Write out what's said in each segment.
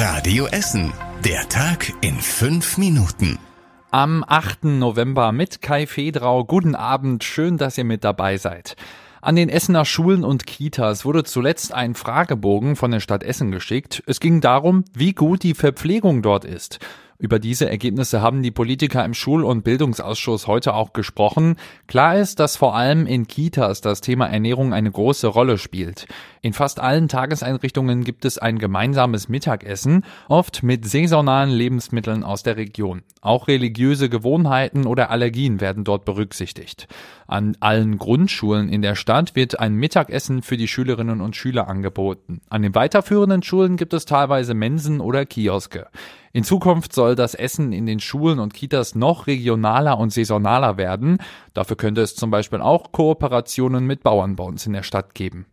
Radio Essen. Der Tag in fünf Minuten. Am 8. November mit Kai Fedrau. Guten Abend. Schön, dass ihr mit dabei seid. An den Essener Schulen und Kitas wurde zuletzt ein Fragebogen von der Stadt Essen geschickt. Es ging darum, wie gut die Verpflegung dort ist. Über diese Ergebnisse haben die Politiker im Schul- und Bildungsausschuss heute auch gesprochen. Klar ist, dass vor allem in Kitas das Thema Ernährung eine große Rolle spielt. In fast allen Tageseinrichtungen gibt es ein gemeinsames Mittagessen, oft mit saisonalen Lebensmitteln aus der Region. Auch religiöse Gewohnheiten oder Allergien werden dort berücksichtigt. An allen Grundschulen in der Stadt wird ein Mittagessen für die Schülerinnen und Schüler angeboten. An den weiterführenden Schulen gibt es teilweise Mensen oder Kioske. In Zukunft soll das Essen in den Schulen und Kitas noch regionaler und saisonaler werden. Dafür könnte es zum Beispiel auch Kooperationen mit Bauern bei uns in der Stadt geben.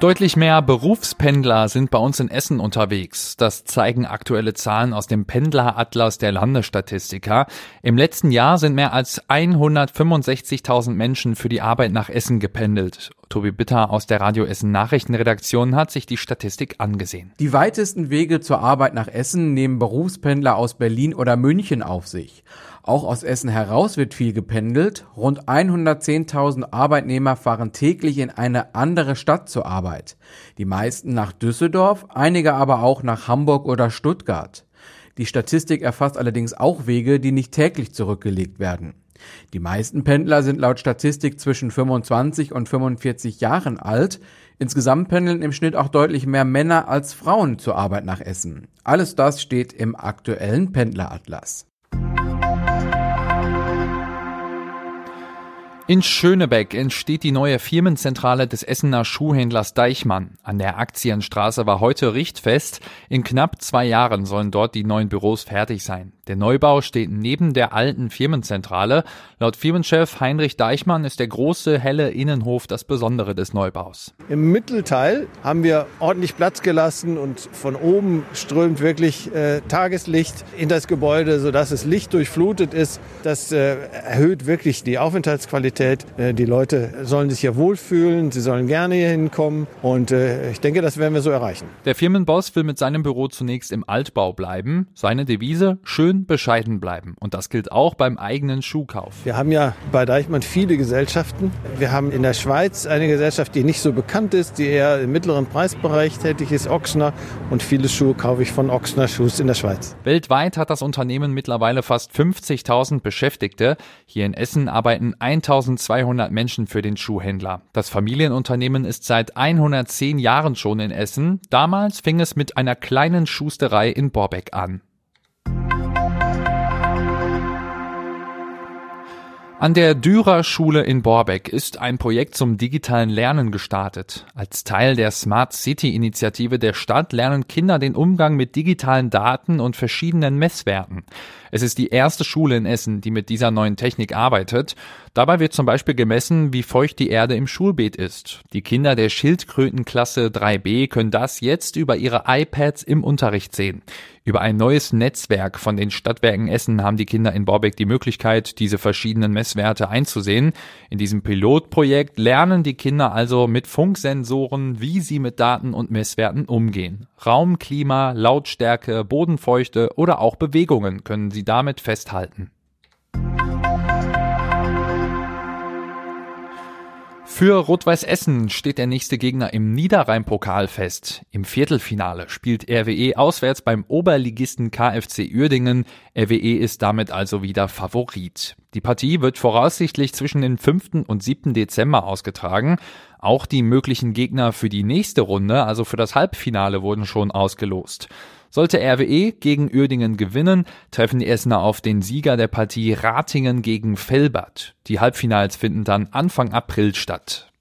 Deutlich mehr Berufspendler sind bei uns in Essen unterwegs. Das zeigen aktuelle Zahlen aus dem Pendleratlas der Landesstatistiker. Im letzten Jahr sind mehr als 165.000 Menschen für die Arbeit nach Essen gependelt. Tobi Bitter aus der Radio Essen Nachrichtenredaktion hat sich die Statistik angesehen. Die weitesten Wege zur Arbeit nach Essen nehmen Berufspendler aus Berlin oder München auf sich. Auch aus Essen heraus wird viel gependelt. Rund 110.000 Arbeitnehmer fahren täglich in eine andere Stadt zur Arbeit. Die meisten nach Düsseldorf, einige aber auch nach Hamburg oder Stuttgart. Die Statistik erfasst allerdings auch Wege, die nicht täglich zurückgelegt werden. Die meisten Pendler sind laut Statistik zwischen 25 und 45 Jahren alt. Insgesamt pendeln im Schnitt auch deutlich mehr Männer als Frauen zur Arbeit nach Essen. Alles das steht im aktuellen Pendleratlas. In Schönebeck entsteht die neue Firmenzentrale des Essener Schuhhändlers Deichmann. An der Aktienstraße war heute Richtfest. In knapp zwei Jahren sollen dort die neuen Büros fertig sein. Der Neubau steht neben der alten Firmenzentrale. Laut Firmenchef Heinrich Deichmann ist der große, helle Innenhof das Besondere des Neubaus. Im Mittelteil haben wir ordentlich Platz gelassen und von oben strömt wirklich äh, Tageslicht in das Gebäude, sodass es lichtdurchflutet ist. Das äh, erhöht wirklich die Aufenthaltsqualität. Äh, die Leute sollen sich hier wohlfühlen, sie sollen gerne hier hinkommen und äh, ich denke, das werden wir so erreichen. Der Firmenboss will mit seinem Büro zunächst im Altbau bleiben. Seine Devise, schön bescheiden bleiben. Und das gilt auch beim eigenen Schuhkauf. Wir haben ja bei Deichmann viele Gesellschaften. Wir haben in der Schweiz eine Gesellschaft, die nicht so bekannt ist, die eher im mittleren Preisbereich tätig ist, Ochsner. Und viele Schuhe kaufe ich von Ochsner Schuhs in der Schweiz. Weltweit hat das Unternehmen mittlerweile fast 50.000 Beschäftigte. Hier in Essen arbeiten 1.200 Menschen für den Schuhhändler. Das Familienunternehmen ist seit 110 Jahren schon in Essen. Damals fing es mit einer kleinen Schusterei in Borbeck an. An der Dürer Schule in Borbeck ist ein Projekt zum digitalen Lernen gestartet. Als Teil der Smart City Initiative der Stadt lernen Kinder den Umgang mit digitalen Daten und verschiedenen Messwerten. Es ist die erste Schule in Essen, die mit dieser neuen Technik arbeitet. Dabei wird zum Beispiel gemessen, wie feucht die Erde im Schulbeet ist. Die Kinder der Schildkrötenklasse 3b können das jetzt über ihre iPads im Unterricht sehen. Über ein neues Netzwerk von den Stadtwerken Essen haben die Kinder in Borbeck die Möglichkeit, diese verschiedenen Messwerte einzusehen. In diesem Pilotprojekt lernen die Kinder also mit Funksensoren, wie sie mit Daten und Messwerten umgehen. Raum, Klima, Lautstärke, Bodenfeuchte oder auch Bewegungen können sie damit festhalten. Für Rot-Weiß Essen steht der nächste Gegner im Niederrhein-Pokal fest. Im Viertelfinale spielt RWE auswärts beim Oberligisten KFC Uerdingen. RWE ist damit also wieder Favorit. Die Partie wird voraussichtlich zwischen dem 5. und 7. Dezember ausgetragen. Auch die möglichen Gegner für die nächste Runde, also für das Halbfinale, wurden schon ausgelost. Sollte RWE gegen Uerdingen gewinnen, treffen die Essener auf den Sieger der Partie Ratingen gegen Felbert. Die Halbfinals finden dann Anfang April statt.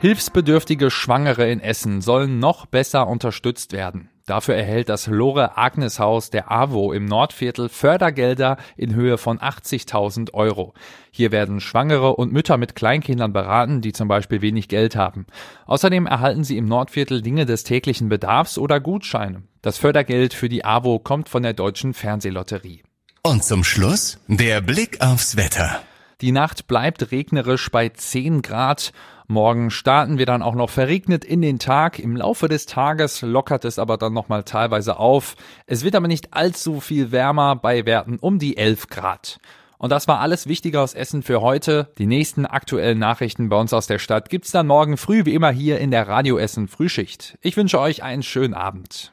Hilfsbedürftige Schwangere in Essen sollen noch besser unterstützt werden. Dafür erhält das Lore Agnes Haus der AWO im Nordviertel Fördergelder in Höhe von 80.000 Euro. Hier werden Schwangere und Mütter mit Kleinkindern beraten, die zum Beispiel wenig Geld haben. Außerdem erhalten sie im Nordviertel Dinge des täglichen Bedarfs oder Gutscheine. Das Fördergeld für die AWO kommt von der Deutschen Fernsehlotterie. Und zum Schluss der Blick aufs Wetter. Die Nacht bleibt regnerisch bei 10 Grad. Morgen starten wir dann auch noch verregnet in den Tag. Im Laufe des Tages lockert es aber dann nochmal teilweise auf. Es wird aber nicht allzu viel wärmer bei Werten um die 11 Grad. Und das war alles Wichtige aus Essen für heute. Die nächsten aktuellen Nachrichten bei uns aus der Stadt gibt's dann morgen früh wie immer hier in der Radio Essen Frühschicht. Ich wünsche euch einen schönen Abend.